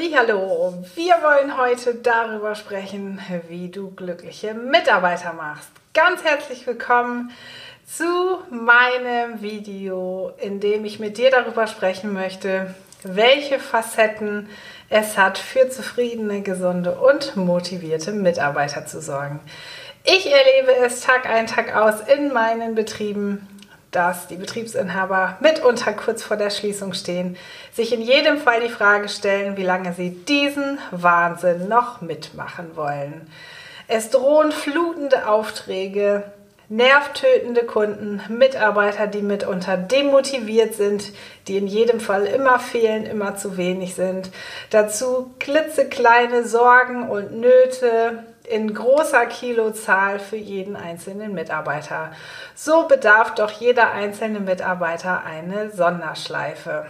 Hallo, wir wollen heute darüber sprechen, wie du glückliche Mitarbeiter machst. Ganz herzlich willkommen zu meinem Video, in dem ich mit dir darüber sprechen möchte, welche Facetten es hat, für zufriedene, gesunde und motivierte Mitarbeiter zu sorgen. Ich erlebe es Tag ein, Tag aus in meinen Betrieben dass die Betriebsinhaber mitunter kurz vor der Schließung stehen, sich in jedem Fall die Frage stellen, wie lange sie diesen Wahnsinn noch mitmachen wollen. Es drohen flutende Aufträge, nervtötende Kunden, Mitarbeiter, die mitunter demotiviert sind, die in jedem Fall immer fehlen, immer zu wenig sind. Dazu klitzekleine Sorgen und Nöte, in großer Kilozahl für jeden einzelnen Mitarbeiter. So bedarf doch jeder einzelne Mitarbeiter eine Sonderschleife.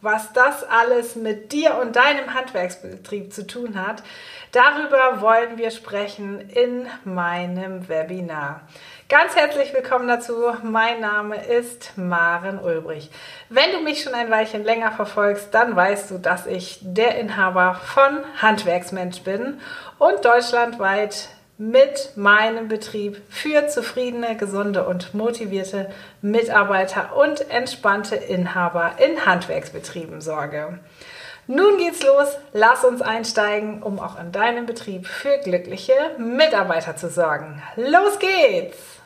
Was das alles mit dir und deinem Handwerksbetrieb zu tun hat, darüber wollen wir sprechen in meinem Webinar. Ganz herzlich willkommen dazu. Mein Name ist Maren Ulbrich. Wenn du mich schon ein Weilchen länger verfolgst, dann weißt du, dass ich der Inhaber von Handwerksmensch bin und deutschlandweit mit meinem Betrieb für zufriedene, gesunde und motivierte Mitarbeiter und entspannte Inhaber in Handwerksbetrieben sorge. Nun geht's los. Lass uns einsteigen, um auch in deinem Betrieb für glückliche Mitarbeiter zu sorgen. Los geht's!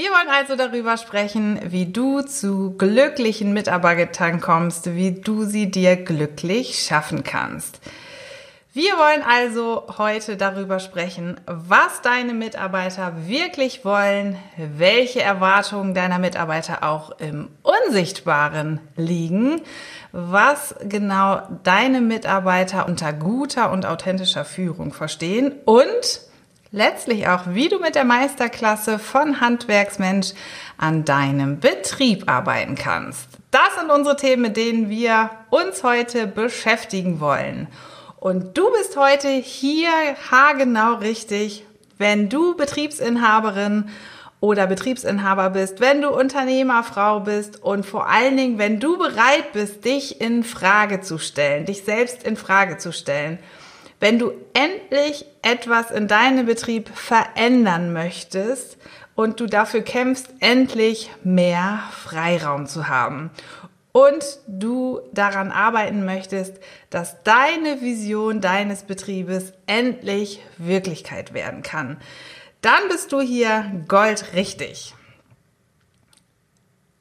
Wir wollen also darüber sprechen, wie du zu glücklichen Mitarbeitern kommst, wie du sie dir glücklich schaffen kannst. Wir wollen also heute darüber sprechen, was deine Mitarbeiter wirklich wollen, welche Erwartungen deiner Mitarbeiter auch im Unsichtbaren liegen, was genau deine Mitarbeiter unter guter und authentischer Führung verstehen und letztlich auch, wie du mit der Meisterklasse von Handwerksmensch an deinem Betrieb arbeiten kannst. Das sind unsere Themen, mit denen wir uns heute beschäftigen wollen. Und du bist heute hier haargenau richtig, wenn du Betriebsinhaberin oder Betriebsinhaber bist, wenn du Unternehmerfrau bist und vor allen Dingen, wenn du bereit bist, dich in Frage zu stellen, dich selbst in Frage zu stellen wenn du endlich etwas in deinem Betrieb verändern möchtest und du dafür kämpfst, endlich mehr Freiraum zu haben und du daran arbeiten möchtest, dass deine Vision deines Betriebes endlich Wirklichkeit werden kann, dann bist du hier goldrichtig.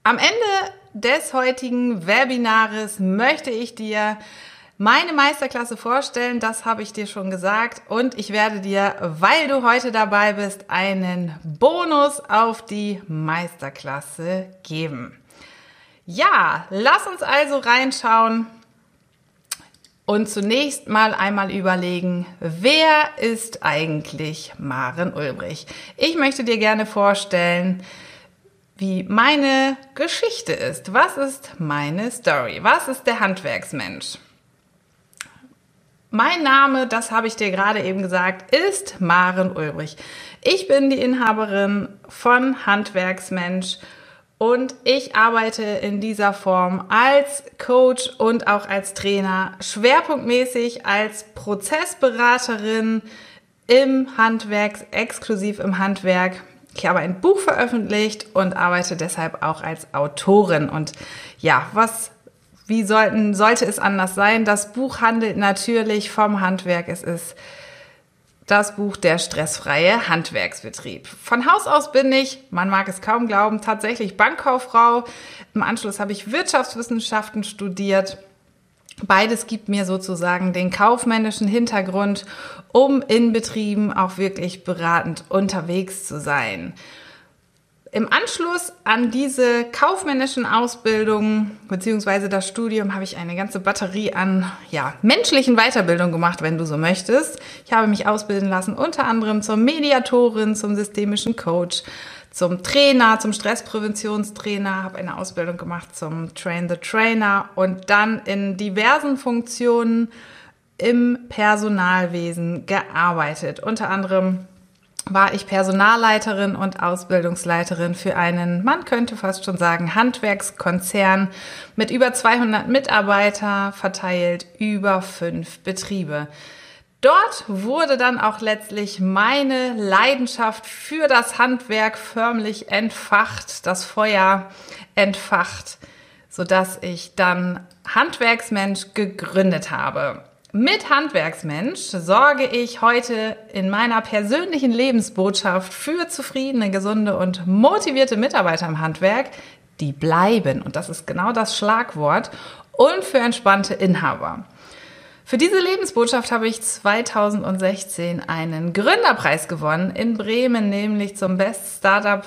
Am Ende des heutigen Webinares möchte ich dir meine Meisterklasse vorstellen, das habe ich dir schon gesagt. Und ich werde dir, weil du heute dabei bist, einen Bonus auf die Meisterklasse geben. Ja, lass uns also reinschauen und zunächst mal einmal überlegen, wer ist eigentlich Maren Ulbrich? Ich möchte dir gerne vorstellen, wie meine Geschichte ist. Was ist meine Story? Was ist der Handwerksmensch? Mein Name, das habe ich dir gerade eben gesagt, ist Maren Ulbrich. Ich bin die Inhaberin von Handwerksmensch und ich arbeite in dieser Form als Coach und auch als Trainer, schwerpunktmäßig als Prozessberaterin im Handwerk, exklusiv im Handwerk. Ich habe ein Buch veröffentlicht und arbeite deshalb auch als Autorin. Und ja, was wie sollten, sollte es anders sein? Das Buch handelt natürlich vom Handwerk. Es ist das Buch Der stressfreie Handwerksbetrieb. Von Haus aus bin ich, man mag es kaum glauben, tatsächlich Bankkauffrau. Im Anschluss habe ich Wirtschaftswissenschaften studiert. Beides gibt mir sozusagen den kaufmännischen Hintergrund, um in Betrieben auch wirklich beratend unterwegs zu sein. Im Anschluss an diese kaufmännischen Ausbildungen beziehungsweise das Studium habe ich eine ganze Batterie an ja, menschlichen Weiterbildung gemacht, wenn du so möchtest. Ich habe mich ausbilden lassen, unter anderem zur Mediatorin, zum systemischen Coach, zum Trainer, zum Stresspräventionstrainer, habe eine Ausbildung gemacht zum Train the Trainer und dann in diversen Funktionen im Personalwesen gearbeitet. Unter anderem war ich Personalleiterin und Ausbildungsleiterin für einen, man könnte fast schon sagen, Handwerkskonzern mit über 200 Mitarbeiter verteilt über fünf Betriebe. Dort wurde dann auch letztlich meine Leidenschaft für das Handwerk förmlich entfacht, das Feuer entfacht, sodass ich dann Handwerksmensch gegründet habe. Mit Handwerksmensch sorge ich heute in meiner persönlichen Lebensbotschaft für zufriedene, gesunde und motivierte Mitarbeiter im Handwerk, die bleiben. Und das ist genau das Schlagwort. Und für entspannte Inhaber. Für diese Lebensbotschaft habe ich 2016 einen Gründerpreis gewonnen in Bremen, nämlich zum Best Startup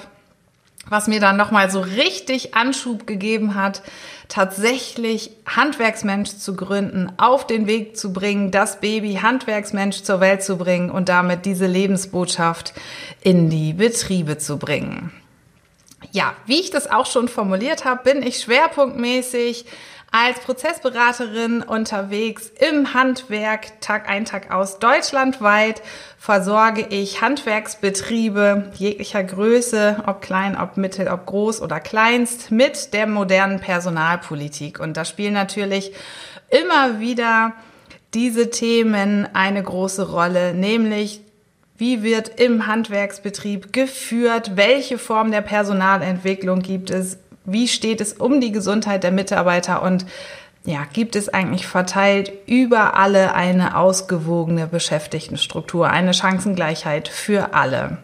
was mir dann nochmal so richtig Anschub gegeben hat, tatsächlich Handwerksmensch zu gründen, auf den Weg zu bringen, das Baby Handwerksmensch zur Welt zu bringen und damit diese Lebensbotschaft in die Betriebe zu bringen. Ja, wie ich das auch schon formuliert habe, bin ich schwerpunktmäßig als Prozessberaterin unterwegs im Handwerk Tag ein, Tag aus. Deutschlandweit versorge ich Handwerksbetriebe jeglicher Größe, ob klein, ob mittel, ob groß oder kleinst, mit der modernen Personalpolitik. Und da spielen natürlich immer wieder diese Themen eine große Rolle, nämlich wie wird im Handwerksbetrieb geführt? Welche Form der Personalentwicklung gibt es? Wie steht es um die Gesundheit der Mitarbeiter und ja, gibt es eigentlich verteilt über alle eine ausgewogene Beschäftigtenstruktur, eine Chancengleichheit für alle.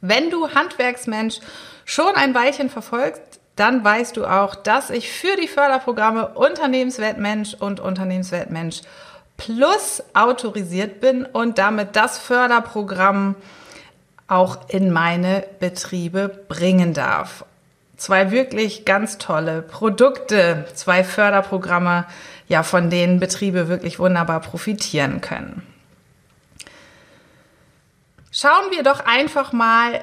Wenn du Handwerksmensch schon ein Weilchen verfolgst, dann weißt du auch, dass ich für die Förderprogramme Unternehmenswert Mensch und Unternehmenswert Mensch Plus autorisiert bin und damit das Förderprogramm auch in meine Betriebe bringen darf zwei wirklich ganz tolle Produkte, zwei Förderprogramme, ja, von denen Betriebe wirklich wunderbar profitieren können. Schauen wir doch einfach mal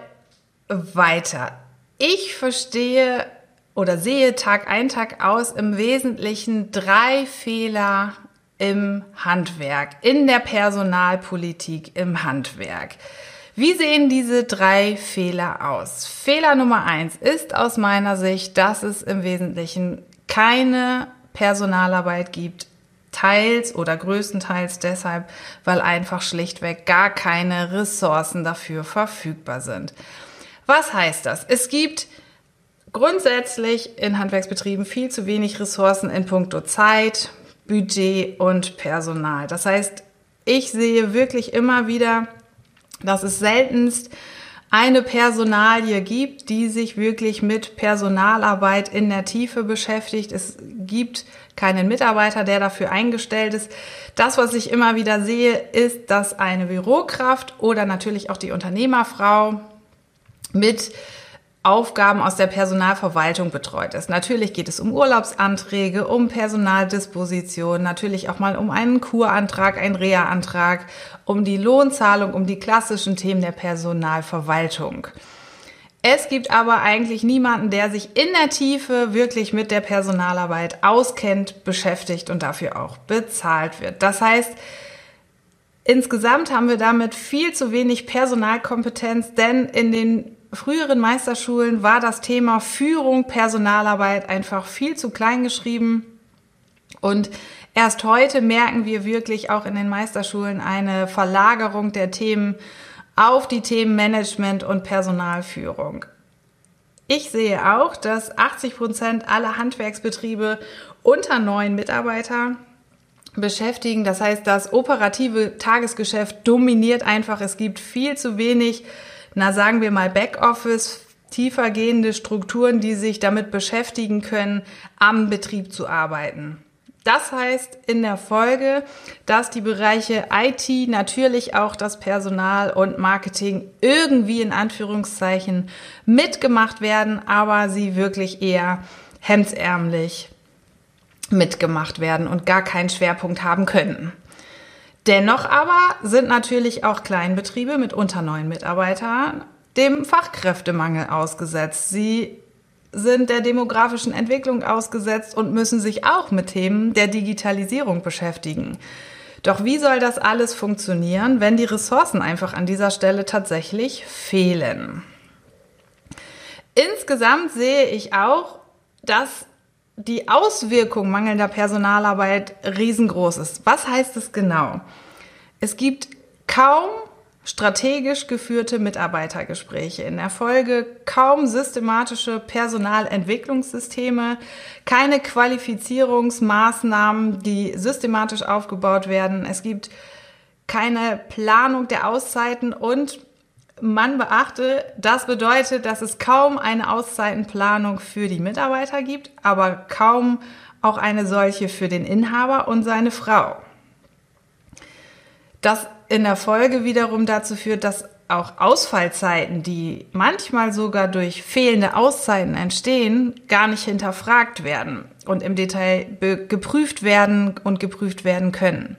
weiter. Ich verstehe oder sehe Tag ein, Tag aus im Wesentlichen drei Fehler im Handwerk, in der Personalpolitik im Handwerk. Wie sehen diese drei Fehler aus? Fehler Nummer eins ist aus meiner Sicht, dass es im Wesentlichen keine Personalarbeit gibt, teils oder größtenteils deshalb, weil einfach schlichtweg gar keine Ressourcen dafür verfügbar sind. Was heißt das? Es gibt grundsätzlich in Handwerksbetrieben viel zu wenig Ressourcen in puncto Zeit, Budget und Personal. Das heißt, ich sehe wirklich immer wieder dass es seltenst eine Personalie gibt, die sich wirklich mit Personalarbeit in der Tiefe beschäftigt. Es gibt keinen Mitarbeiter, der dafür eingestellt ist. Das, was ich immer wieder sehe, ist, dass eine Bürokraft oder natürlich auch die Unternehmerfrau mit Aufgaben aus der Personalverwaltung betreut ist. Natürlich geht es um Urlaubsanträge, um Personaldisposition, natürlich auch mal um einen Kurantrag, einen Reha-Antrag, um die Lohnzahlung, um die klassischen Themen der Personalverwaltung. Es gibt aber eigentlich niemanden, der sich in der Tiefe wirklich mit der Personalarbeit auskennt, beschäftigt und dafür auch bezahlt wird. Das heißt, insgesamt haben wir damit viel zu wenig Personalkompetenz, denn in den früheren Meisterschulen war das Thema Führung, Personalarbeit einfach viel zu klein geschrieben. Und erst heute merken wir wirklich auch in den Meisterschulen eine Verlagerung der Themen auf die Themen Management und Personalführung. Ich sehe auch, dass 80 Prozent aller Handwerksbetriebe unter neun Mitarbeiter beschäftigen. Das heißt, das operative Tagesgeschäft dominiert einfach. Es gibt viel zu wenig na sagen wir mal Backoffice, tiefergehende Strukturen, die sich damit beschäftigen können, am Betrieb zu arbeiten. Das heißt in der Folge, dass die Bereiche IT, natürlich auch das Personal und Marketing irgendwie in Anführungszeichen mitgemacht werden, aber sie wirklich eher hemdsärmlich mitgemacht werden und gar keinen Schwerpunkt haben könnten. Dennoch aber sind natürlich auch Kleinbetriebe mit unter neun Mitarbeitern dem Fachkräftemangel ausgesetzt. Sie sind der demografischen Entwicklung ausgesetzt und müssen sich auch mit Themen der Digitalisierung beschäftigen. Doch wie soll das alles funktionieren, wenn die Ressourcen einfach an dieser Stelle tatsächlich fehlen? Insgesamt sehe ich auch, dass die Auswirkung mangelnder Personalarbeit riesengroß ist. Was heißt es genau? Es gibt kaum strategisch geführte Mitarbeitergespräche, in der Folge kaum systematische Personalentwicklungssysteme, keine Qualifizierungsmaßnahmen, die systematisch aufgebaut werden. Es gibt keine Planung der Auszeiten und man beachte, das bedeutet, dass es kaum eine Auszeitenplanung für die Mitarbeiter gibt, aber kaum auch eine solche für den Inhaber und seine Frau. Das in der Folge wiederum dazu führt, dass auch Ausfallzeiten, die manchmal sogar durch fehlende Auszeiten entstehen, gar nicht hinterfragt werden und im Detail geprüft werden und geprüft werden können.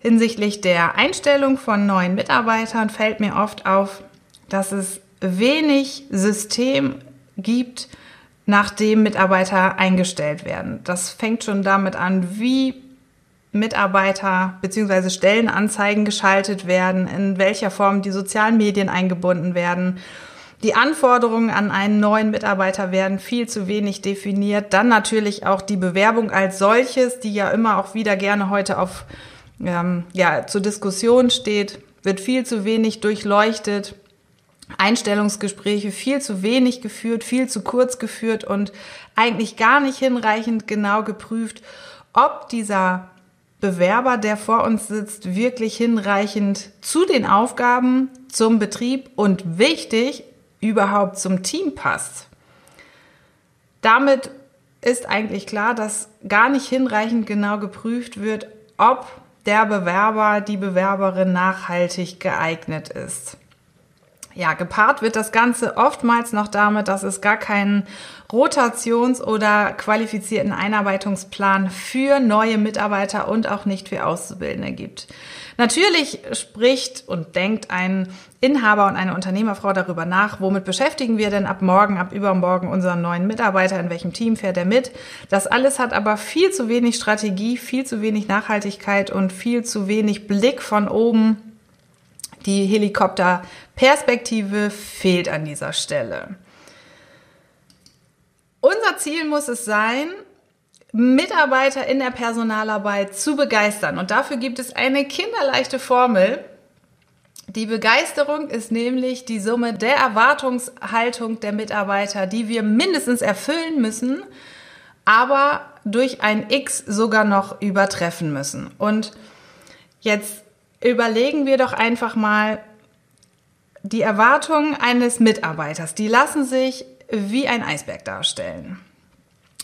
Hinsichtlich der Einstellung von neuen Mitarbeitern fällt mir oft auf, dass es wenig System gibt, nachdem Mitarbeiter eingestellt werden. Das fängt schon damit an, wie Mitarbeiter bzw. Stellenanzeigen geschaltet werden, in welcher Form die sozialen Medien eingebunden werden. Die Anforderungen an einen neuen Mitarbeiter werden viel zu wenig definiert. Dann natürlich auch die Bewerbung als solches, die ja immer auch wieder gerne heute auf, ähm, ja, zur Diskussion steht, wird viel zu wenig durchleuchtet. Einstellungsgespräche viel zu wenig geführt, viel zu kurz geführt und eigentlich gar nicht hinreichend genau geprüft, ob dieser Bewerber, der vor uns sitzt, wirklich hinreichend zu den Aufgaben, zum Betrieb und wichtig, überhaupt zum Team passt. Damit ist eigentlich klar, dass gar nicht hinreichend genau geprüft wird, ob der Bewerber, die Bewerberin nachhaltig geeignet ist. Ja, gepaart wird das Ganze oftmals noch damit, dass es gar keinen Rotations- oder qualifizierten Einarbeitungsplan für neue Mitarbeiter und auch nicht für Auszubildende gibt. Natürlich spricht und denkt ein Inhaber und eine Unternehmerfrau darüber nach, womit beschäftigen wir denn ab morgen, ab übermorgen unseren neuen Mitarbeiter, in welchem Team fährt er mit. Das alles hat aber viel zu wenig Strategie, viel zu wenig Nachhaltigkeit und viel zu wenig Blick von oben die Helikopterperspektive fehlt an dieser Stelle. Unser Ziel muss es sein, Mitarbeiter in der Personalarbeit zu begeistern. Und dafür gibt es eine kinderleichte Formel. Die Begeisterung ist nämlich die Summe der Erwartungshaltung der Mitarbeiter, die wir mindestens erfüllen müssen, aber durch ein X sogar noch übertreffen müssen. Und jetzt überlegen wir doch einfach mal die Erwartungen eines Mitarbeiters. Die lassen sich wie ein Eisberg darstellen.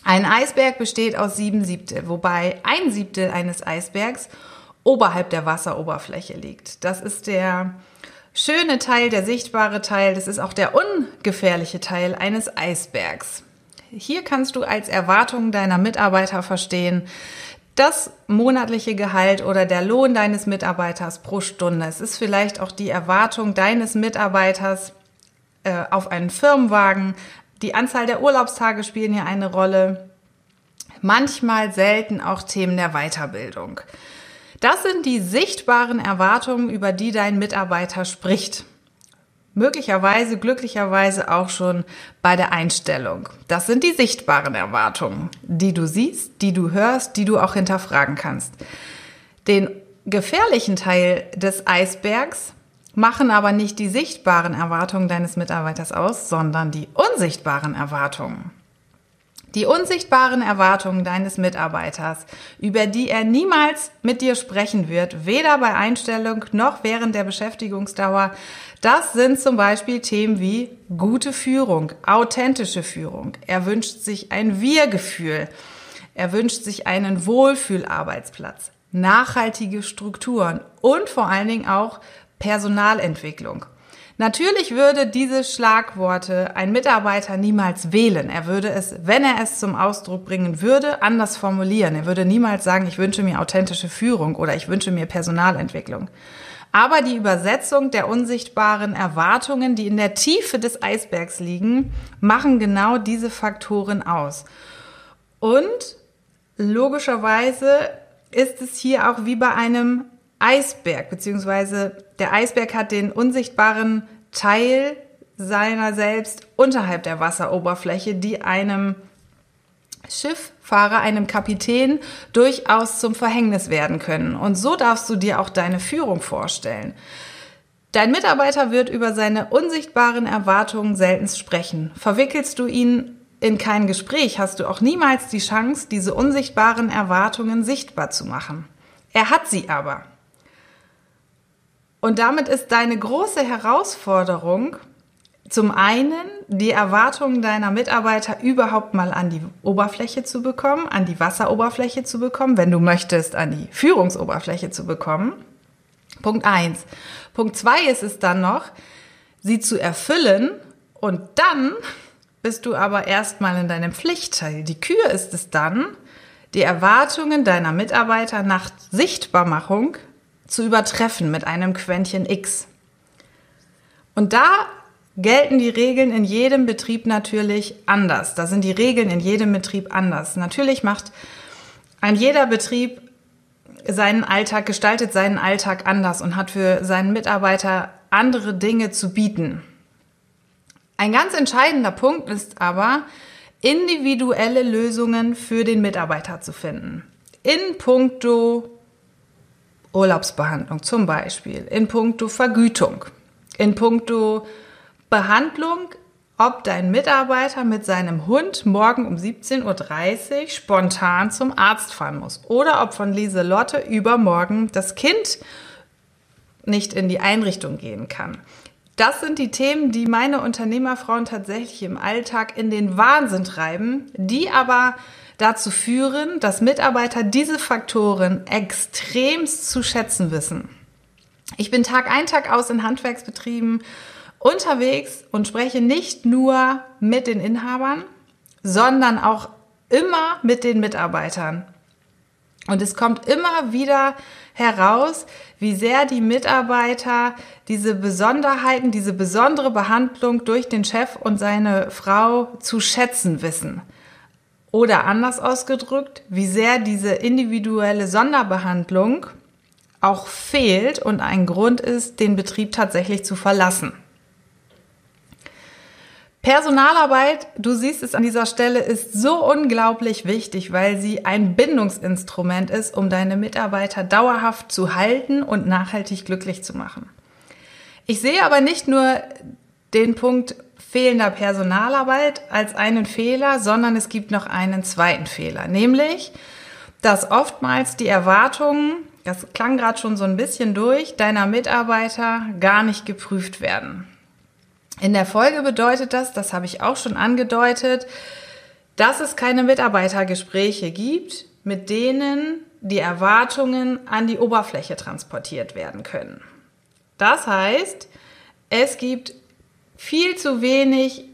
Ein Eisberg besteht aus sieben Siebtel, wobei ein Siebtel eines Eisbergs oberhalb der Wasseroberfläche liegt. Das ist der schöne Teil, der sichtbare Teil, das ist auch der ungefährliche Teil eines Eisbergs. Hier kannst du als Erwartung deiner Mitarbeiter verstehen, das monatliche Gehalt oder der Lohn deines Mitarbeiters pro Stunde. Es ist vielleicht auch die Erwartung deines Mitarbeiters äh, auf einen Firmenwagen. Die Anzahl der Urlaubstage spielen hier eine Rolle. Manchmal selten auch Themen der Weiterbildung. Das sind die sichtbaren Erwartungen, über die dein Mitarbeiter spricht möglicherweise, glücklicherweise auch schon bei der Einstellung. Das sind die sichtbaren Erwartungen, die du siehst, die du hörst, die du auch hinterfragen kannst. Den gefährlichen Teil des Eisbergs machen aber nicht die sichtbaren Erwartungen deines Mitarbeiters aus, sondern die unsichtbaren Erwartungen. Die unsichtbaren Erwartungen deines Mitarbeiters, über die er niemals mit dir sprechen wird, weder bei Einstellung noch während der Beschäftigungsdauer, das sind zum Beispiel Themen wie gute Führung, authentische Führung. Er wünscht sich ein Wir-Gefühl. Er wünscht sich einen Wohlfühlarbeitsplatz, nachhaltige Strukturen und vor allen Dingen auch Personalentwicklung. Natürlich würde diese Schlagworte ein Mitarbeiter niemals wählen. Er würde es, wenn er es zum Ausdruck bringen würde, anders formulieren. Er würde niemals sagen, ich wünsche mir authentische Führung oder ich wünsche mir Personalentwicklung. Aber die Übersetzung der unsichtbaren Erwartungen, die in der Tiefe des Eisbergs liegen, machen genau diese Faktoren aus. Und logischerweise ist es hier auch wie bei einem Eisberg, beziehungsweise der Eisberg hat den unsichtbaren Teil seiner selbst unterhalb der Wasseroberfläche, die einem Schifffahrer, einem Kapitän durchaus zum Verhängnis werden können. Und so darfst du dir auch deine Führung vorstellen. Dein Mitarbeiter wird über seine unsichtbaren Erwartungen selten sprechen. Verwickelst du ihn in kein Gespräch, hast du auch niemals die Chance, diese unsichtbaren Erwartungen sichtbar zu machen. Er hat sie aber. Und damit ist deine große Herausforderung, zum einen die Erwartungen deiner Mitarbeiter überhaupt mal an die Oberfläche zu bekommen, an die Wasseroberfläche zu bekommen, wenn du möchtest, an die Führungsoberfläche zu bekommen. Punkt eins. Punkt zwei ist es dann noch, sie zu erfüllen und dann bist du aber erstmal in deinem Pflichtteil. Die Kür ist es dann, die Erwartungen deiner Mitarbeiter nach Sichtbarmachung zu übertreffen mit einem Quäntchen X. Und da gelten die Regeln in jedem Betrieb natürlich anders. Da sind die Regeln in jedem Betrieb anders. Natürlich macht ein jeder Betrieb seinen Alltag, gestaltet seinen Alltag anders und hat für seinen Mitarbeiter andere Dinge zu bieten. Ein ganz entscheidender Punkt ist aber, individuelle Lösungen für den Mitarbeiter zu finden. In puncto Urlaubsbehandlung zum Beispiel, in puncto Vergütung, in puncto Behandlung, ob dein Mitarbeiter mit seinem Hund morgen um 17.30 Uhr spontan zum Arzt fahren muss. Oder ob von Lieselotte übermorgen das Kind nicht in die Einrichtung gehen kann. Das sind die Themen, die meine Unternehmerfrauen tatsächlich im Alltag in den Wahnsinn treiben, die aber dazu führen, dass Mitarbeiter diese Faktoren extremst zu schätzen wissen. Ich bin Tag ein, Tag aus in Handwerksbetrieben unterwegs und spreche nicht nur mit den Inhabern, sondern auch immer mit den Mitarbeitern. Und es kommt immer wieder heraus, wie sehr die Mitarbeiter diese Besonderheiten, diese besondere Behandlung durch den Chef und seine Frau zu schätzen wissen. Oder anders ausgedrückt, wie sehr diese individuelle Sonderbehandlung auch fehlt und ein Grund ist, den Betrieb tatsächlich zu verlassen. Personalarbeit, du siehst es an dieser Stelle, ist so unglaublich wichtig, weil sie ein Bindungsinstrument ist, um deine Mitarbeiter dauerhaft zu halten und nachhaltig glücklich zu machen. Ich sehe aber nicht nur den Punkt fehlender Personalarbeit als einen Fehler, sondern es gibt noch einen zweiten Fehler, nämlich, dass oftmals die Erwartungen, das klang gerade schon so ein bisschen durch, deiner Mitarbeiter gar nicht geprüft werden. In der Folge bedeutet das, das habe ich auch schon angedeutet, dass es keine Mitarbeitergespräche gibt, mit denen die Erwartungen an die Oberfläche transportiert werden können. Das heißt, es gibt viel zu wenig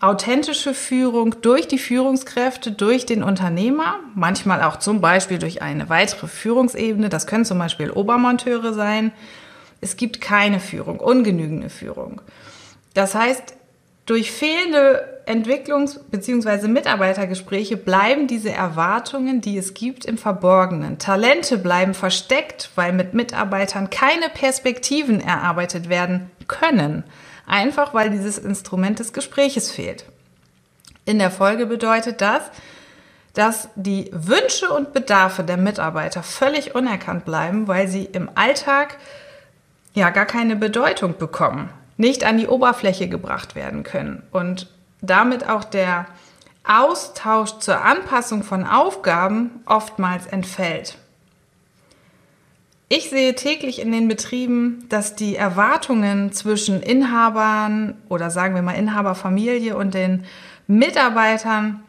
authentische Führung durch die Führungskräfte, durch den Unternehmer, manchmal auch zum Beispiel durch eine weitere Führungsebene. Das können zum Beispiel Obermonteure sein. Es gibt keine Führung, ungenügende Führung. Das heißt, durch fehlende Entwicklungs- bzw. Mitarbeitergespräche bleiben diese Erwartungen, die es gibt, im Verborgenen. Talente bleiben versteckt, weil mit Mitarbeitern keine Perspektiven erarbeitet werden können. Einfach weil dieses Instrument des Gespräches fehlt. In der Folge bedeutet das, dass die Wünsche und Bedarfe der Mitarbeiter völlig unerkannt bleiben, weil sie im Alltag ja gar keine Bedeutung bekommen, nicht an die Oberfläche gebracht werden können und damit auch der Austausch zur Anpassung von Aufgaben oftmals entfällt. Ich sehe täglich in den Betrieben, dass die Erwartungen zwischen Inhabern oder sagen wir mal Inhaberfamilie und den Mitarbeitern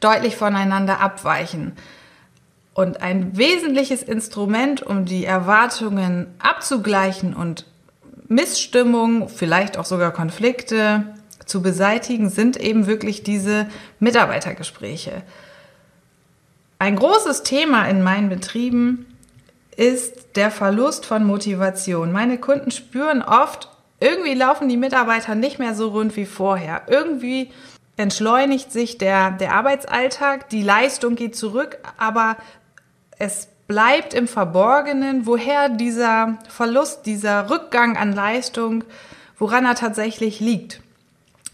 deutlich voneinander abweichen. Und ein wesentliches Instrument, um die Erwartungen abzugleichen und Missstimmung, vielleicht auch sogar Konflikte zu beseitigen, sind eben wirklich diese Mitarbeitergespräche. Ein großes Thema in meinen Betrieben ist der Verlust von Motivation. Meine Kunden spüren oft, irgendwie laufen die Mitarbeiter nicht mehr so rund wie vorher. Irgendwie entschleunigt sich der, der Arbeitsalltag, die Leistung geht zurück, aber es bleibt im Verborgenen, woher dieser Verlust, dieser Rückgang an Leistung, woran er tatsächlich liegt.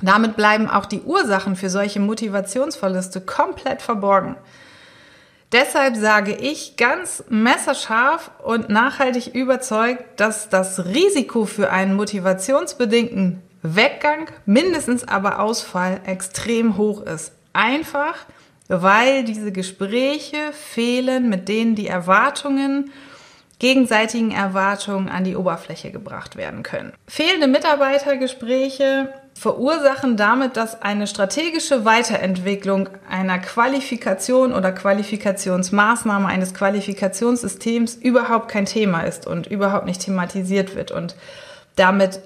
Damit bleiben auch die Ursachen für solche Motivationsverluste komplett verborgen. Deshalb sage ich ganz messerscharf und nachhaltig überzeugt, dass das Risiko für einen motivationsbedingten Weggang, mindestens aber Ausfall, extrem hoch ist. Einfach, weil diese Gespräche fehlen, mit denen die Erwartungen, gegenseitigen Erwartungen an die Oberfläche gebracht werden können. Fehlende Mitarbeitergespräche verursachen damit, dass eine strategische Weiterentwicklung einer Qualifikation oder Qualifikationsmaßnahme eines Qualifikationssystems überhaupt kein Thema ist und überhaupt nicht thematisiert wird und damit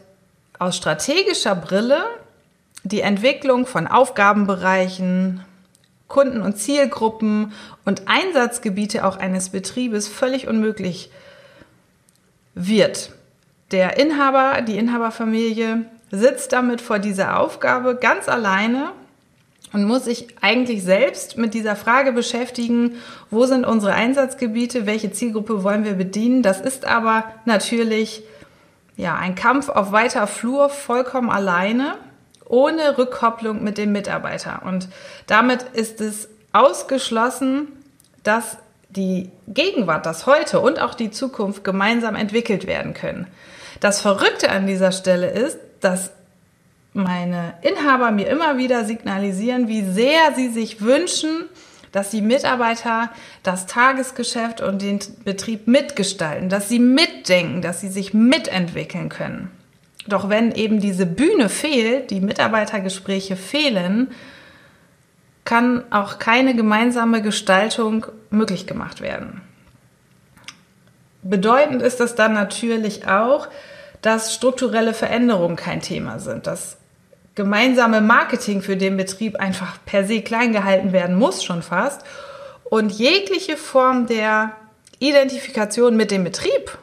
aus strategischer Brille die Entwicklung von Aufgabenbereichen, Kunden- und Zielgruppen und Einsatzgebiete auch eines Betriebes völlig unmöglich wird. Der Inhaber, die Inhaberfamilie sitzt damit vor dieser Aufgabe ganz alleine und muss sich eigentlich selbst mit dieser Frage beschäftigen, wo sind unsere Einsatzgebiete, welche Zielgruppe wollen wir bedienen. Das ist aber natürlich ja, ein Kampf auf weiter Flur vollkommen alleine, ohne Rückkopplung mit dem Mitarbeiter. Und damit ist es ausgeschlossen, dass die Gegenwart, das Heute und auch die Zukunft gemeinsam entwickelt werden können. Das Verrückte an dieser Stelle ist, dass meine Inhaber mir immer wieder signalisieren, wie sehr sie sich wünschen, dass die Mitarbeiter das Tagesgeschäft und den Betrieb mitgestalten, dass sie mitdenken, dass sie sich mitentwickeln können. Doch wenn eben diese Bühne fehlt, die Mitarbeitergespräche fehlen, kann auch keine gemeinsame Gestaltung möglich gemacht werden. Bedeutend ist das dann natürlich auch, dass strukturelle Veränderungen kein Thema sind, dass gemeinsame Marketing für den Betrieb einfach per se klein gehalten werden muss, schon fast. Und jegliche Form der Identifikation mit dem Betrieb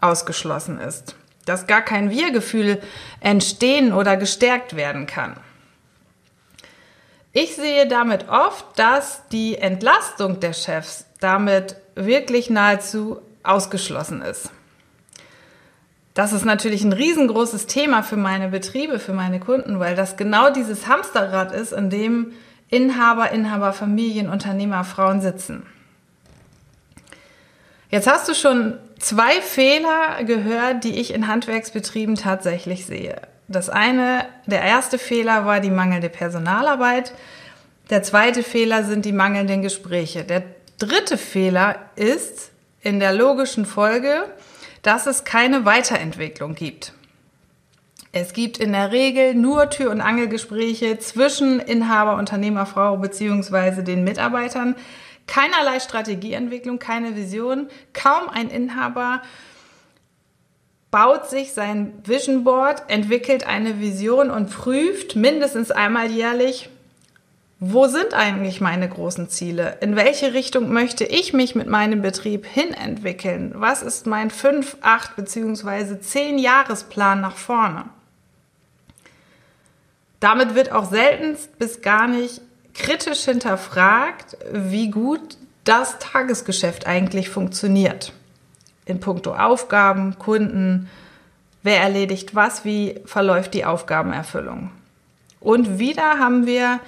ausgeschlossen ist. Dass gar kein Wir-Gefühl entstehen oder gestärkt werden kann. Ich sehe damit oft, dass die Entlastung der Chefs damit wirklich nahezu ausgeschlossen ist. Das ist natürlich ein riesengroßes Thema für meine Betriebe, für meine Kunden, weil das genau dieses Hamsterrad ist, in dem Inhaber, Inhaber, Familien, Unternehmer, Frauen sitzen. Jetzt hast du schon zwei Fehler gehört, die ich in Handwerksbetrieben tatsächlich sehe. Das eine, der erste Fehler war die mangelnde Personalarbeit. Der zweite Fehler sind die mangelnden Gespräche. Der dritte Fehler ist in der logischen Folge, dass es keine Weiterentwicklung gibt. Es gibt in der Regel nur Tür- und Angelgespräche zwischen Inhaber, Unternehmer, Frau bzw. den Mitarbeitern. Keinerlei Strategieentwicklung, keine Vision. Kaum ein Inhaber baut sich sein Vision Board, entwickelt eine Vision und prüft mindestens einmal jährlich, wo sind eigentlich meine großen Ziele? In welche Richtung möchte ich mich mit meinem Betrieb hinentwickeln? Was ist mein 5, 8 bzw. 10 Jahresplan nach vorne? Damit wird auch selten bis gar nicht kritisch hinterfragt, wie gut das Tagesgeschäft eigentlich funktioniert. In puncto Aufgaben, Kunden, wer erledigt was, wie verläuft die Aufgabenerfüllung. Und wieder haben wir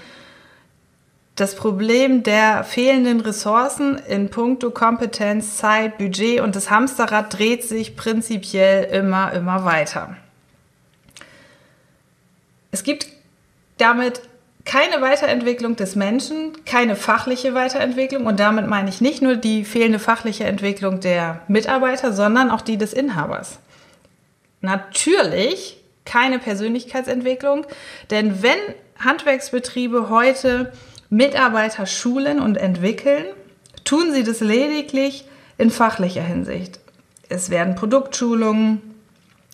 das Problem der fehlenden Ressourcen in puncto Kompetenz, Zeit, Budget und das Hamsterrad dreht sich prinzipiell immer, immer weiter. Es gibt damit keine Weiterentwicklung des Menschen, keine fachliche Weiterentwicklung und damit meine ich nicht nur die fehlende fachliche Entwicklung der Mitarbeiter, sondern auch die des Inhabers. Natürlich keine Persönlichkeitsentwicklung, denn wenn Handwerksbetriebe heute Mitarbeiter schulen und entwickeln, tun sie das lediglich in fachlicher Hinsicht. Es werden Produktschulungen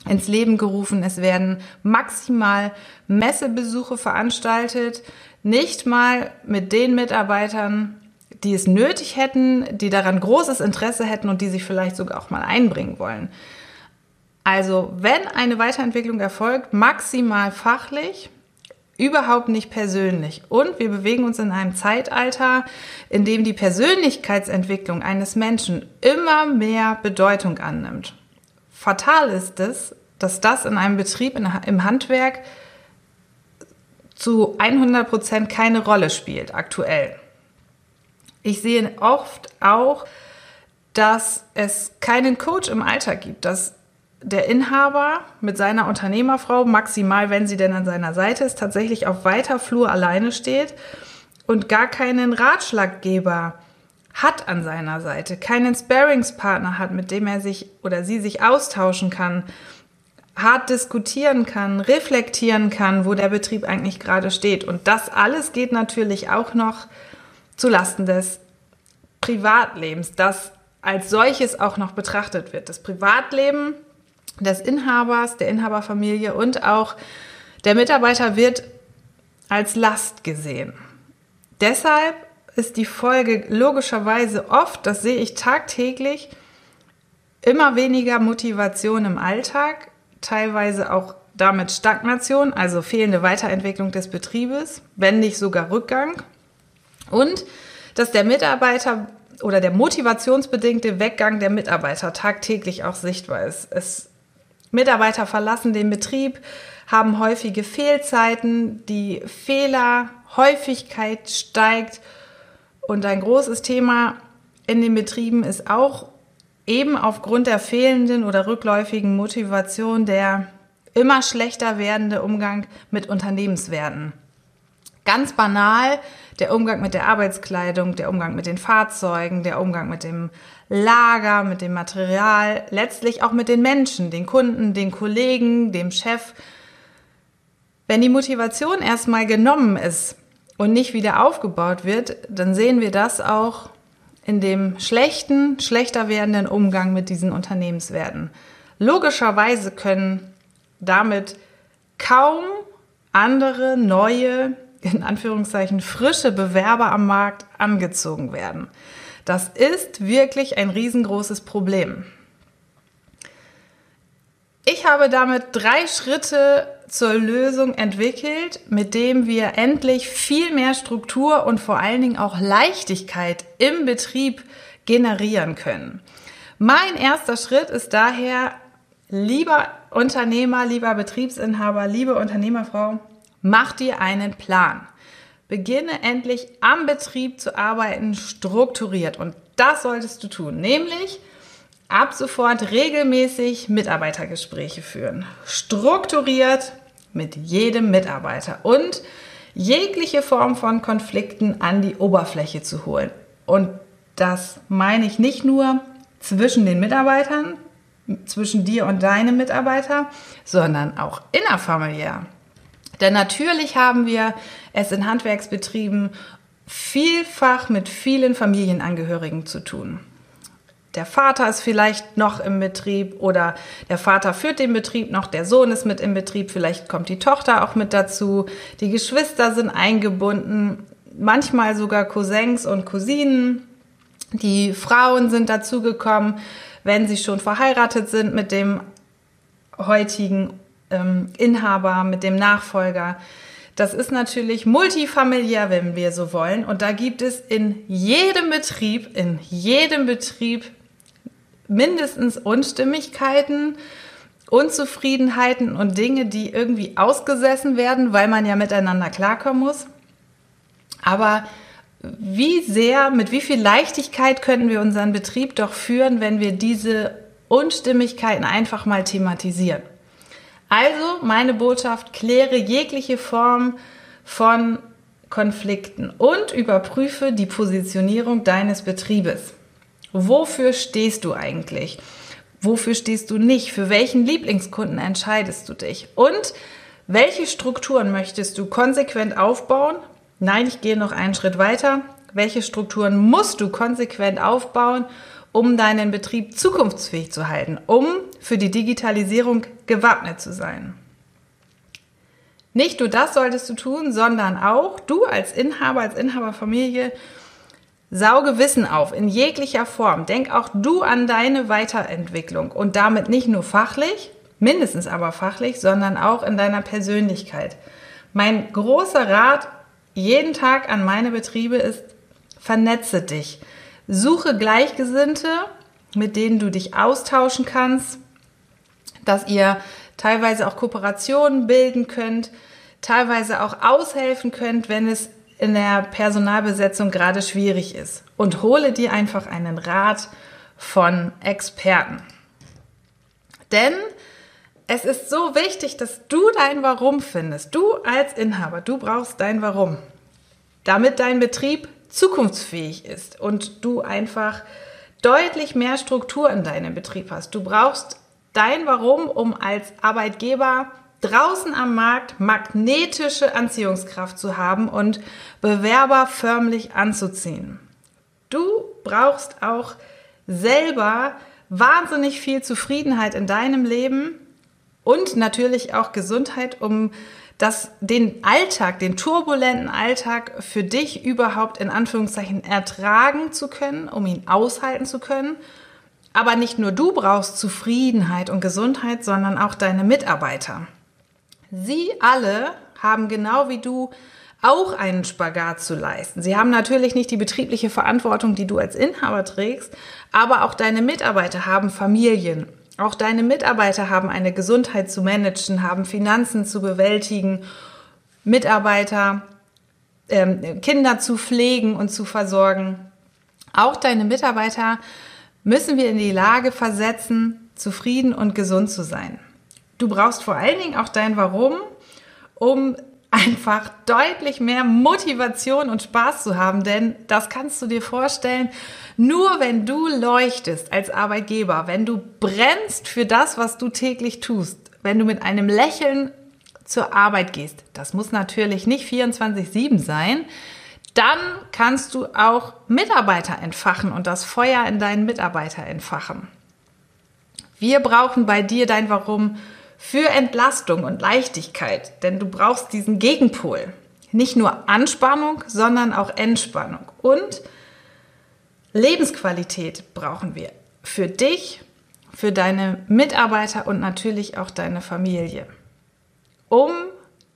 ins Leben gerufen, es werden maximal Messebesuche veranstaltet, nicht mal mit den Mitarbeitern, die es nötig hätten, die daran großes Interesse hätten und die sich vielleicht sogar auch mal einbringen wollen. Also wenn eine Weiterentwicklung erfolgt, maximal fachlich, überhaupt nicht persönlich. Und wir bewegen uns in einem Zeitalter, in dem die Persönlichkeitsentwicklung eines Menschen immer mehr Bedeutung annimmt. Fatal ist es, dass das in einem Betrieb im Handwerk zu 100 Prozent keine Rolle spielt aktuell. Ich sehe oft auch, dass es keinen Coach im Alltag gibt, dass der Inhaber mit seiner Unternehmerfrau, maximal wenn sie denn an seiner Seite ist, tatsächlich auf weiter Flur alleine steht und gar keinen Ratschlaggeber hat an seiner Seite, keinen Sparingspartner hat, mit dem er sich oder sie sich austauschen kann, hart diskutieren kann, reflektieren kann, wo der Betrieb eigentlich gerade steht. Und das alles geht natürlich auch noch zu Lasten des Privatlebens, das als solches auch noch betrachtet wird. Das Privatleben des Inhabers, der Inhaberfamilie und auch der Mitarbeiter wird als Last gesehen. Deshalb ist die Folge logischerweise oft, das sehe ich tagtäglich, immer weniger Motivation im Alltag, teilweise auch damit Stagnation, also fehlende Weiterentwicklung des Betriebes, wenn nicht sogar Rückgang. Und dass der Mitarbeiter oder der motivationsbedingte Weggang der Mitarbeiter tagtäglich auch sichtbar ist. Es Mitarbeiter verlassen den Betrieb, haben häufige Fehlzeiten, die Fehlerhäufigkeit steigt und ein großes Thema in den Betrieben ist auch eben aufgrund der fehlenden oder rückläufigen Motivation der immer schlechter werdende Umgang mit Unternehmenswerten. Ganz banal der Umgang mit der Arbeitskleidung, der Umgang mit den Fahrzeugen, der Umgang mit dem Lager, mit dem Material, letztlich auch mit den Menschen, den Kunden, den Kollegen, dem Chef. Wenn die Motivation erstmal genommen ist und nicht wieder aufgebaut wird, dann sehen wir das auch in dem schlechten, schlechter werdenden Umgang mit diesen Unternehmenswerten. Logischerweise können damit kaum andere neue in Anführungszeichen frische Bewerber am Markt angezogen werden. Das ist wirklich ein riesengroßes Problem. Ich habe damit drei Schritte zur Lösung entwickelt, mit dem wir endlich viel mehr Struktur und vor allen Dingen auch Leichtigkeit im Betrieb generieren können. Mein erster Schritt ist daher, lieber Unternehmer, lieber Betriebsinhaber, liebe Unternehmerfrau, Mach dir einen Plan. Beginne endlich am Betrieb zu arbeiten, strukturiert. Und das solltest du tun, nämlich ab sofort regelmäßig Mitarbeitergespräche führen. Strukturiert mit jedem Mitarbeiter und jegliche Form von Konflikten an die Oberfläche zu holen. Und das meine ich nicht nur zwischen den Mitarbeitern, zwischen dir und deinem Mitarbeiter, sondern auch innerfamiliär. Denn natürlich haben wir es in Handwerksbetrieben vielfach mit vielen Familienangehörigen zu tun. Der Vater ist vielleicht noch im Betrieb oder der Vater führt den Betrieb noch, der Sohn ist mit im Betrieb, vielleicht kommt die Tochter auch mit dazu, die Geschwister sind eingebunden, manchmal sogar Cousins und Cousinen, die Frauen sind dazugekommen, wenn sie schon verheiratet sind mit dem heutigen ähm, Inhaber, mit dem Nachfolger. Das ist natürlich multifamiliär, wenn wir so wollen. Und da gibt es in jedem Betrieb, in jedem Betrieb mindestens Unstimmigkeiten, Unzufriedenheiten und Dinge, die irgendwie ausgesessen werden, weil man ja miteinander klarkommen muss. Aber wie sehr, mit wie viel Leichtigkeit könnten wir unseren Betrieb doch führen, wenn wir diese Unstimmigkeiten einfach mal thematisieren? Also meine Botschaft, kläre jegliche Form von Konflikten und überprüfe die Positionierung deines Betriebes. Wofür stehst du eigentlich? Wofür stehst du nicht? Für welchen Lieblingskunden entscheidest du dich? Und welche Strukturen möchtest du konsequent aufbauen? Nein, ich gehe noch einen Schritt weiter. Welche Strukturen musst du konsequent aufbauen, um deinen Betrieb zukunftsfähig zu halten, um für die Digitalisierung gewappnet zu sein. Nicht nur das solltest du tun, sondern auch du als Inhaber, als Inhaberfamilie, sauge Wissen auf in jeglicher Form. Denk auch du an deine Weiterentwicklung und damit nicht nur fachlich, mindestens aber fachlich, sondern auch in deiner Persönlichkeit. Mein großer Rat jeden Tag an meine Betriebe ist, vernetze dich. Suche Gleichgesinnte, mit denen du dich austauschen kannst, dass ihr teilweise auch Kooperationen bilden könnt, teilweise auch aushelfen könnt, wenn es in der Personalbesetzung gerade schwierig ist. Und hole dir einfach einen Rat von Experten. Denn es ist so wichtig, dass du dein Warum findest. Du als Inhaber, du brauchst dein Warum, damit dein Betrieb zukunftsfähig ist und du einfach deutlich mehr Struktur in deinem Betrieb hast. Du brauchst dein Warum, um als Arbeitgeber draußen am Markt magnetische Anziehungskraft zu haben und Bewerber förmlich anzuziehen. Du brauchst auch selber wahnsinnig viel Zufriedenheit in deinem Leben und natürlich auch Gesundheit, um das, den Alltag, den turbulenten Alltag für dich überhaupt in Anführungszeichen ertragen zu können, um ihn aushalten zu können. Aber nicht nur du brauchst Zufriedenheit und Gesundheit, sondern auch deine Mitarbeiter. Sie alle haben genau wie du auch einen Spagat zu leisten. Sie haben natürlich nicht die betriebliche Verantwortung, die du als Inhaber trägst, aber auch deine Mitarbeiter haben Familien. Auch deine Mitarbeiter haben eine Gesundheit zu managen, haben Finanzen zu bewältigen, Mitarbeiter, ähm, Kinder zu pflegen und zu versorgen. Auch deine Mitarbeiter müssen wir in die Lage versetzen, zufrieden und gesund zu sein. Du brauchst vor allen Dingen auch dein Warum, um einfach deutlich mehr Motivation und Spaß zu haben, denn das kannst du dir vorstellen, nur wenn du leuchtest als Arbeitgeber, wenn du brennst für das, was du täglich tust, wenn du mit einem Lächeln zur Arbeit gehst, das muss natürlich nicht 24/7 sein, dann kannst du auch Mitarbeiter entfachen und das Feuer in deinen Mitarbeiter entfachen. Wir brauchen bei dir dein Warum für Entlastung und Leichtigkeit, denn du brauchst diesen Gegenpol. Nicht nur Anspannung, sondern auch Entspannung. Und Lebensqualität brauchen wir für dich, für deine Mitarbeiter und natürlich auch deine Familie, um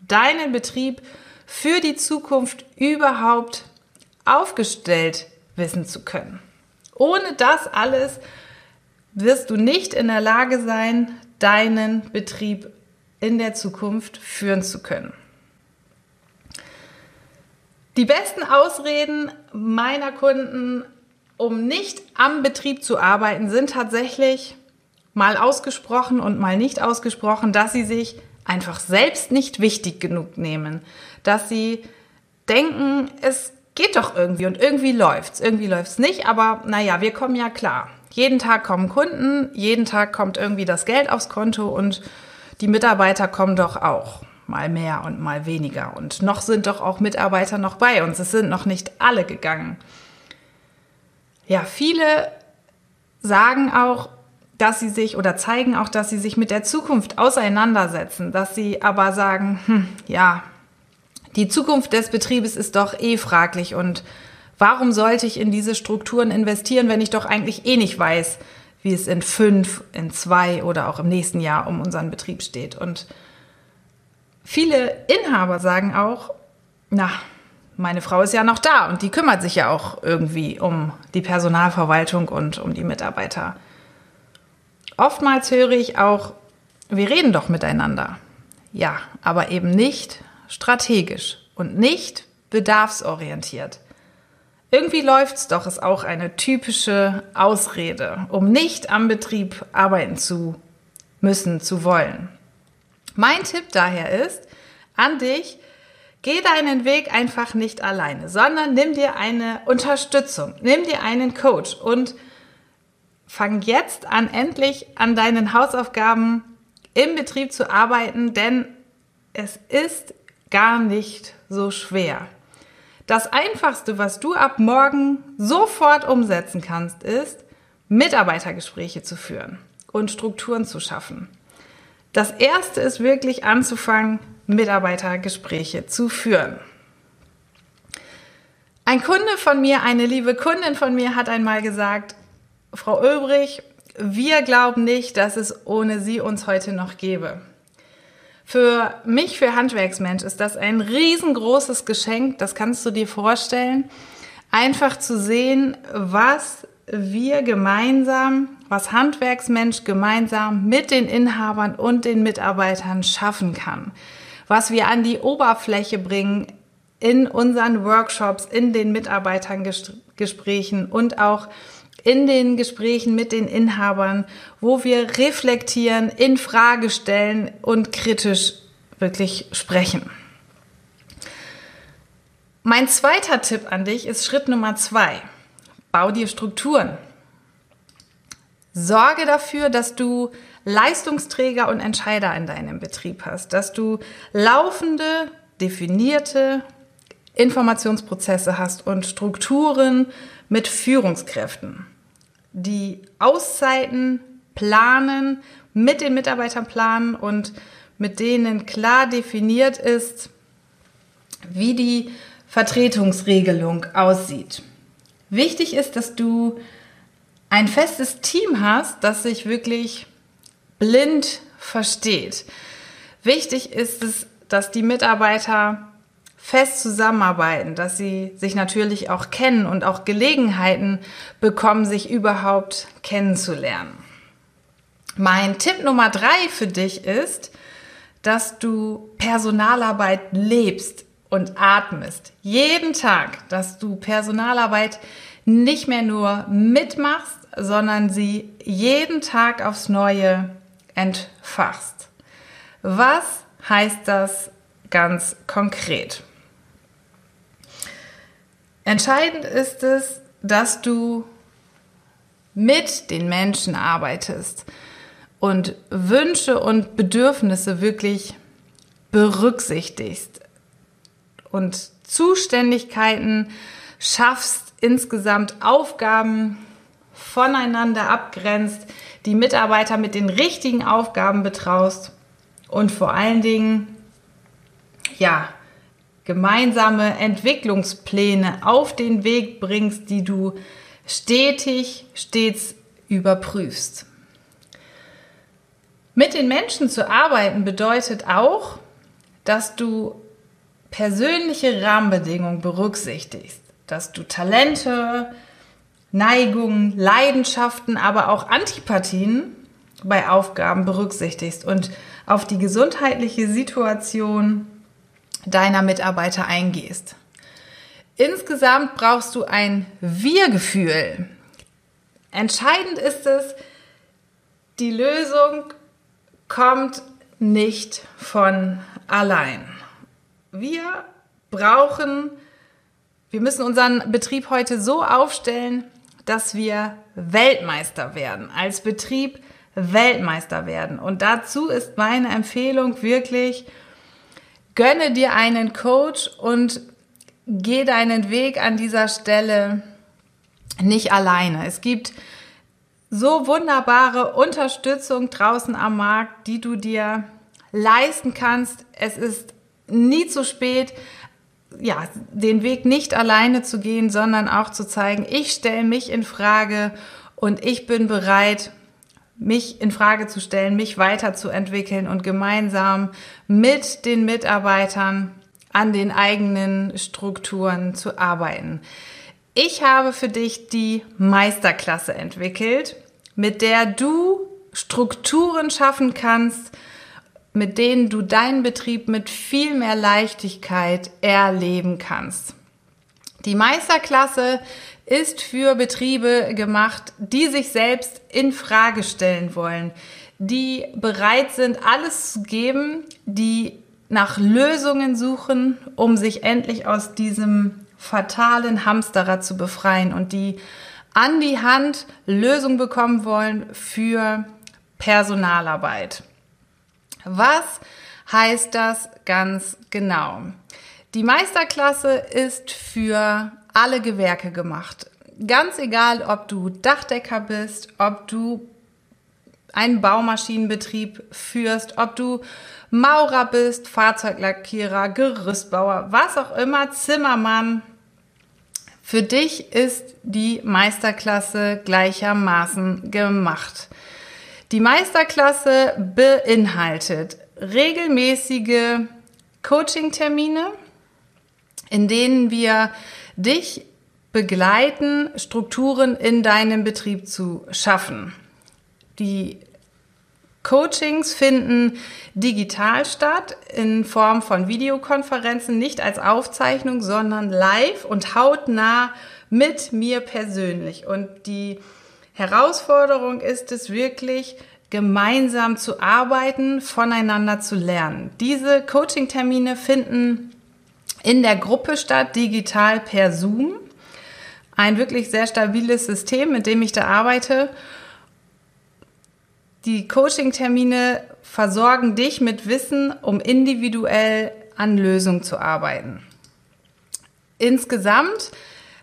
deinen Betrieb für die Zukunft überhaupt aufgestellt wissen zu können. Ohne das alles wirst du nicht in der Lage sein, deinen Betrieb in der Zukunft führen zu können. Die besten Ausreden meiner Kunden, um nicht am Betrieb zu arbeiten, sind tatsächlich mal ausgesprochen und mal nicht ausgesprochen, dass sie sich einfach selbst nicht wichtig genug nehmen, dass sie denken, es geht doch irgendwie und irgendwie läuft's. Irgendwie läuft's nicht, aber naja, wir kommen ja klar. Jeden Tag kommen Kunden, jeden Tag kommt irgendwie das Geld aufs Konto und die Mitarbeiter kommen doch auch mal mehr und mal weniger. Und noch sind doch auch Mitarbeiter noch bei uns. Es sind noch nicht alle gegangen. Ja, viele sagen auch, dass sie sich oder zeigen auch, dass sie sich mit der Zukunft auseinandersetzen, dass sie aber sagen, hm, ja, die Zukunft des Betriebes ist doch eh fraglich und Warum sollte ich in diese Strukturen investieren, wenn ich doch eigentlich eh nicht weiß, wie es in fünf, in zwei oder auch im nächsten Jahr um unseren Betrieb steht? Und viele Inhaber sagen auch, na, meine Frau ist ja noch da und die kümmert sich ja auch irgendwie um die Personalverwaltung und um die Mitarbeiter. Oftmals höre ich auch, wir reden doch miteinander. Ja, aber eben nicht strategisch und nicht bedarfsorientiert. Irgendwie läuft's doch, ist auch eine typische Ausrede, um nicht am Betrieb arbeiten zu müssen, zu wollen. Mein Tipp daher ist an dich, geh deinen Weg einfach nicht alleine, sondern nimm dir eine Unterstützung, nimm dir einen Coach und fang jetzt an, endlich an deinen Hausaufgaben im Betrieb zu arbeiten, denn es ist gar nicht so schwer. Das Einfachste, was du ab morgen sofort umsetzen kannst, ist, Mitarbeitergespräche zu führen und Strukturen zu schaffen. Das Erste ist wirklich anzufangen, Mitarbeitergespräche zu führen. Ein Kunde von mir, eine liebe Kundin von mir hat einmal gesagt, Frau Ulbrich, wir glauben nicht, dass es ohne Sie uns heute noch gäbe. Für mich, für Handwerksmensch, ist das ein riesengroßes Geschenk. Das kannst du dir vorstellen. Einfach zu sehen, was wir gemeinsam, was Handwerksmensch gemeinsam mit den Inhabern und den Mitarbeitern schaffen kann. Was wir an die Oberfläche bringen in unseren Workshops, in den Mitarbeitergesprächen und auch in den Gesprächen mit den Inhabern, wo wir reflektieren, in Frage stellen und kritisch wirklich sprechen. Mein zweiter Tipp an dich ist Schritt Nummer zwei. Bau dir Strukturen. Sorge dafür, dass du Leistungsträger und Entscheider in deinem Betrieb hast, dass du laufende, definierte Informationsprozesse hast und Strukturen mit Führungskräften die Auszeiten planen, mit den Mitarbeitern planen und mit denen klar definiert ist, wie die Vertretungsregelung aussieht. Wichtig ist, dass du ein festes Team hast, das sich wirklich blind versteht. Wichtig ist es, dass die Mitarbeiter fest zusammenarbeiten, dass sie sich natürlich auch kennen und auch Gelegenheiten bekommen, sich überhaupt kennenzulernen. Mein Tipp Nummer drei für dich ist, dass du Personalarbeit lebst und atmest. Jeden Tag, dass du Personalarbeit nicht mehr nur mitmachst, sondern sie jeden Tag aufs Neue entfachst. Was heißt das ganz konkret? Entscheidend ist es, dass du mit den Menschen arbeitest und Wünsche und Bedürfnisse wirklich berücksichtigst und Zuständigkeiten schaffst, insgesamt Aufgaben voneinander abgrenzt, die Mitarbeiter mit den richtigen Aufgaben betraust und vor allen Dingen, ja, gemeinsame Entwicklungspläne auf den Weg bringst, die du stetig, stets überprüfst. Mit den Menschen zu arbeiten bedeutet auch, dass du persönliche Rahmenbedingungen berücksichtigst, dass du Talente, Neigungen, Leidenschaften, aber auch Antipathien bei Aufgaben berücksichtigst und auf die gesundheitliche Situation deiner Mitarbeiter eingehst. Insgesamt brauchst du ein Wir-Gefühl. Entscheidend ist es, die Lösung kommt nicht von allein. Wir brauchen, wir müssen unseren Betrieb heute so aufstellen, dass wir Weltmeister werden, als Betrieb Weltmeister werden. Und dazu ist meine Empfehlung wirklich, Gönne dir einen Coach und geh deinen Weg an dieser Stelle nicht alleine. Es gibt so wunderbare Unterstützung draußen am Markt, die du dir leisten kannst. Es ist nie zu spät, ja, den Weg nicht alleine zu gehen, sondern auch zu zeigen, ich stelle mich in Frage und ich bin bereit, mich in Frage zu stellen, mich weiterzuentwickeln und gemeinsam mit den Mitarbeitern an den eigenen Strukturen zu arbeiten. Ich habe für dich die Meisterklasse entwickelt, mit der du Strukturen schaffen kannst, mit denen du deinen Betrieb mit viel mehr Leichtigkeit erleben kannst. Die Meisterklasse ist für Betriebe gemacht, die sich selbst in Frage stellen wollen, die bereit sind, alles zu geben, die nach Lösungen suchen, um sich endlich aus diesem fatalen Hamsterrad zu befreien und die an die Hand Lösungen bekommen wollen für Personalarbeit. Was heißt das ganz genau? Die Meisterklasse ist für alle Gewerke gemacht. Ganz egal, ob du Dachdecker bist, ob du einen Baumaschinenbetrieb führst, ob du Maurer bist, Fahrzeuglackierer, Gerüstbauer, was auch immer, Zimmermann. Für dich ist die Meisterklasse gleichermaßen gemacht. Die Meisterklasse beinhaltet regelmäßige Coaching-Termine, in denen wir dich begleiten, Strukturen in deinem Betrieb zu schaffen. Die Coachings finden digital statt in Form von Videokonferenzen, nicht als Aufzeichnung, sondern live und hautnah mit mir persönlich. Und die Herausforderung ist es wirklich, gemeinsam zu arbeiten, voneinander zu lernen. Diese Coaching-Termine finden in der Gruppe statt, digital per Zoom. Ein wirklich sehr stabiles System, mit dem ich da arbeite. Die Coaching-Termine versorgen dich mit Wissen, um individuell an Lösungen zu arbeiten. Insgesamt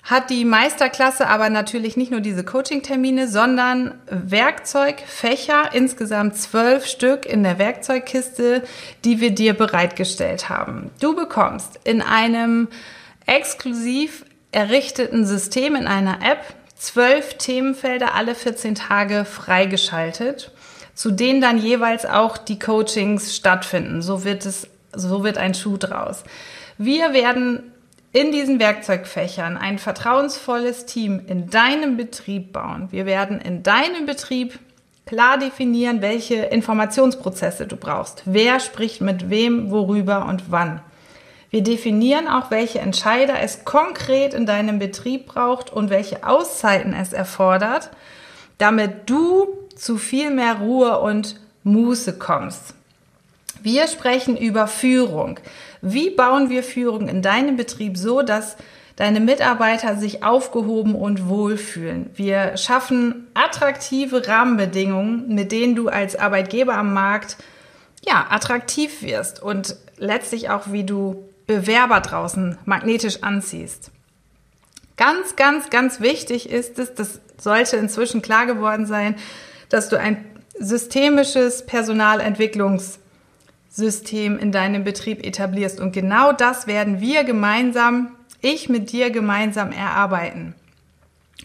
hat die Meisterklasse aber natürlich nicht nur diese Coaching-Termine, sondern Werkzeugfächer, insgesamt zwölf Stück in der Werkzeugkiste, die wir dir bereitgestellt haben. Du bekommst in einem exklusiv errichteten System in einer App zwölf Themenfelder alle 14 Tage freigeschaltet, zu denen dann jeweils auch die Coachings stattfinden. So wird es, so wird ein Schuh draus. Wir werden in diesen Werkzeugfächern ein vertrauensvolles Team in deinem Betrieb bauen. Wir werden in deinem Betrieb klar definieren, welche Informationsprozesse du brauchst. Wer spricht mit wem, worüber und wann. Wir definieren auch, welche Entscheider es konkret in deinem Betrieb braucht und welche Auszeiten es erfordert, damit du zu viel mehr Ruhe und Muße kommst. Wir sprechen über Führung. Wie bauen wir Führung in deinem Betrieb so, dass deine Mitarbeiter sich aufgehoben und wohlfühlen? Wir schaffen attraktive Rahmenbedingungen, mit denen du als Arbeitgeber am Markt ja, attraktiv wirst und letztlich auch, wie du Bewerber draußen magnetisch anziehst. Ganz, ganz, ganz wichtig ist es, das sollte inzwischen klar geworden sein, dass du ein systemisches Personalentwicklungs System in deinem Betrieb etablierst. Und genau das werden wir gemeinsam, ich mit dir gemeinsam erarbeiten.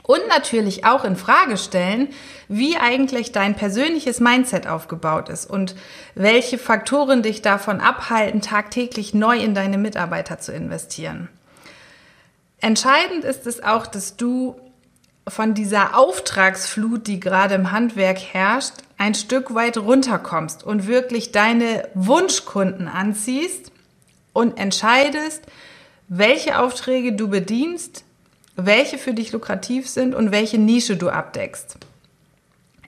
Und natürlich auch in Frage stellen, wie eigentlich dein persönliches Mindset aufgebaut ist und welche Faktoren dich davon abhalten, tagtäglich neu in deine Mitarbeiter zu investieren. Entscheidend ist es auch, dass du von dieser Auftragsflut, die gerade im Handwerk herrscht, ein Stück weit runterkommst und wirklich deine Wunschkunden anziehst und entscheidest, welche Aufträge du bedienst, welche für dich lukrativ sind und welche Nische du abdeckst.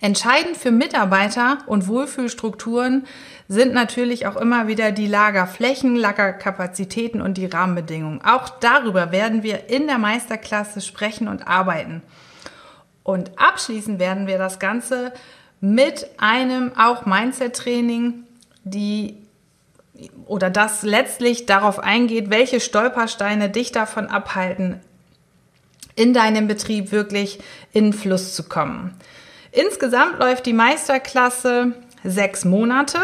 Entscheidend für Mitarbeiter und Wohlfühlstrukturen sind natürlich auch immer wieder die Lagerflächen, Lagerkapazitäten und die Rahmenbedingungen. Auch darüber werden wir in der Meisterklasse sprechen und arbeiten. Und abschließen werden wir das Ganze mit einem auch Mindset-Training, die oder das letztlich darauf eingeht, welche Stolpersteine dich davon abhalten, in deinem Betrieb wirklich in Fluss zu kommen. Insgesamt läuft die Meisterklasse sechs Monate.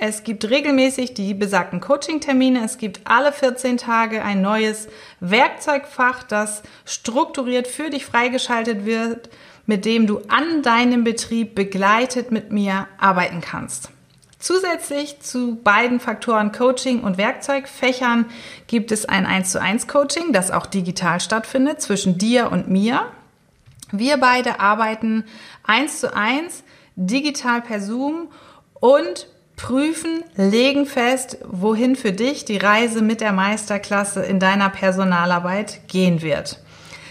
Es gibt regelmäßig die besagten Coaching-Termine. Es gibt alle 14 Tage ein neues Werkzeugfach, das strukturiert für dich freigeschaltet wird, mit dem du an deinem Betrieb begleitet mit mir arbeiten kannst. Zusätzlich zu beiden Faktoren Coaching und Werkzeugfächern gibt es ein 1 zu 1 Coaching, das auch digital stattfindet zwischen dir und mir. Wir beide arbeiten 1 zu 1 digital per Zoom und prüfen, legen fest, wohin für dich die Reise mit der Meisterklasse in deiner Personalarbeit gehen wird.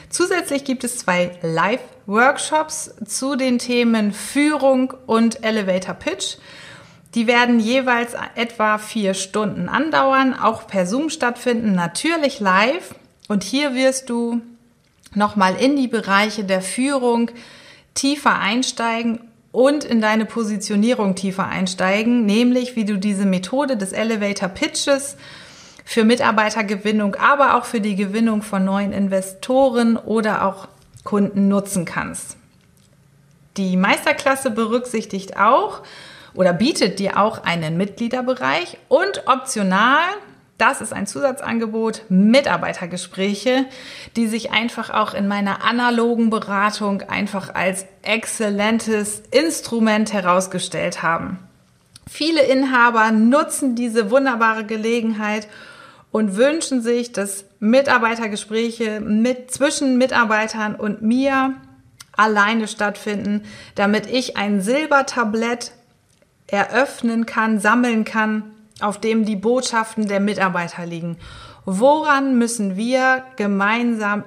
Zusätzlich gibt es zwei Live-Workshops zu den Themen Führung und Elevator Pitch. Die werden jeweils etwa vier Stunden andauern, auch per Zoom stattfinden, natürlich live. Und hier wirst du nochmal in die Bereiche der Führung tiefer einsteigen und in deine Positionierung tiefer einsteigen, nämlich wie du diese Methode des Elevator Pitches für Mitarbeitergewinnung, aber auch für die Gewinnung von neuen Investoren oder auch Kunden nutzen kannst. Die Meisterklasse berücksichtigt auch oder bietet dir auch einen Mitgliederbereich und optional, das ist ein Zusatzangebot, Mitarbeitergespräche, die sich einfach auch in meiner analogen Beratung einfach als exzellentes Instrument herausgestellt haben. Viele Inhaber nutzen diese wunderbare Gelegenheit und wünschen sich, dass Mitarbeitergespräche mit, zwischen Mitarbeitern und mir alleine stattfinden, damit ich ein Silbertablett eröffnen kann, sammeln kann, auf dem die Botschaften der Mitarbeiter liegen. Woran müssen wir gemeinsam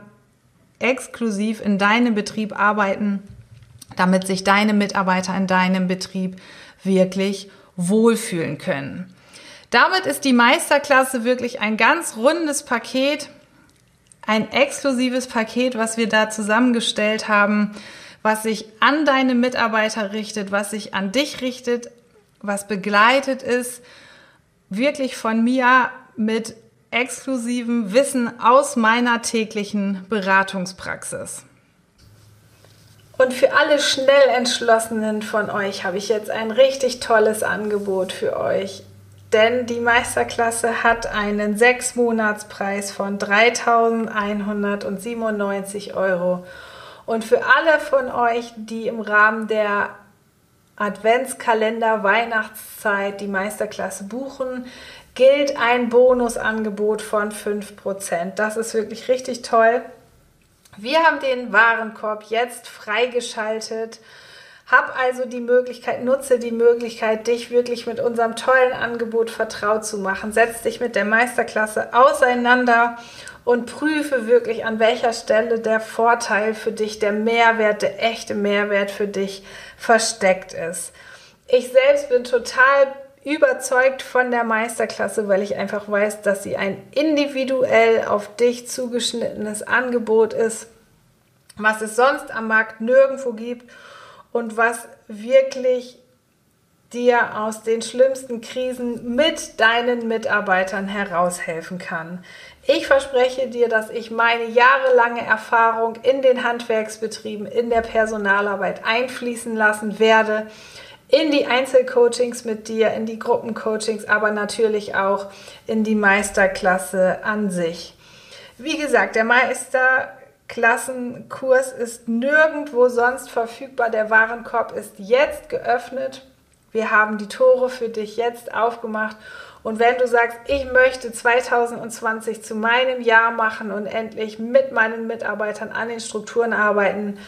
exklusiv in deinem Betrieb arbeiten, damit sich deine Mitarbeiter in deinem Betrieb wirklich wohlfühlen können? Damit ist die Meisterklasse wirklich ein ganz rundes Paket, ein exklusives Paket, was wir da zusammengestellt haben, was sich an deine Mitarbeiter richtet, was sich an dich richtet, was begleitet ist, wirklich von mir mit exklusivem Wissen aus meiner täglichen Beratungspraxis. Und für alle schnell entschlossenen von euch habe ich jetzt ein richtig tolles Angebot für euch. Denn die Meisterklasse hat einen Sechsmonatspreis von 3.197 Euro. Und für alle von euch, die im Rahmen der Adventskalender Weihnachtszeit die Meisterklasse buchen, gilt ein Bonusangebot von 5%. Das ist wirklich richtig toll. Wir haben den Warenkorb jetzt freigeschaltet. Hab also die Möglichkeit, nutze die Möglichkeit, dich wirklich mit unserem tollen Angebot vertraut zu machen. Setz dich mit der Meisterklasse auseinander und prüfe wirklich, an welcher Stelle der Vorteil für dich, der Mehrwert, der echte Mehrwert für dich versteckt ist. Ich selbst bin total überzeugt von der Meisterklasse, weil ich einfach weiß, dass sie ein individuell auf dich zugeschnittenes Angebot ist, was es sonst am Markt nirgendwo gibt und was wirklich dir aus den schlimmsten Krisen mit deinen Mitarbeitern heraushelfen kann. Ich verspreche dir, dass ich meine jahrelange Erfahrung in den Handwerksbetrieben, in der Personalarbeit einfließen lassen werde in die Einzelcoachings mit dir, in die Gruppencoachings, aber natürlich auch in die Meisterklasse an sich. Wie gesagt, der Meisterklassenkurs ist nirgendwo sonst verfügbar. Der Warenkorb ist jetzt geöffnet. Wir haben die Tore für dich jetzt aufgemacht. Und wenn du sagst, ich möchte 2020 zu meinem Jahr machen und endlich mit meinen Mitarbeitern an den Strukturen arbeiten,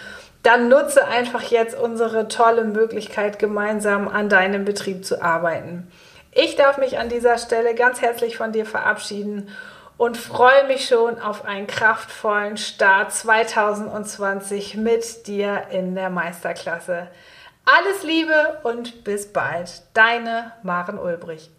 dann nutze einfach jetzt unsere tolle Möglichkeit, gemeinsam an deinem Betrieb zu arbeiten. Ich darf mich an dieser Stelle ganz herzlich von dir verabschieden und freue mich schon auf einen kraftvollen Start 2020 mit dir in der Meisterklasse. Alles Liebe und bis bald. Deine Maren Ulbrich.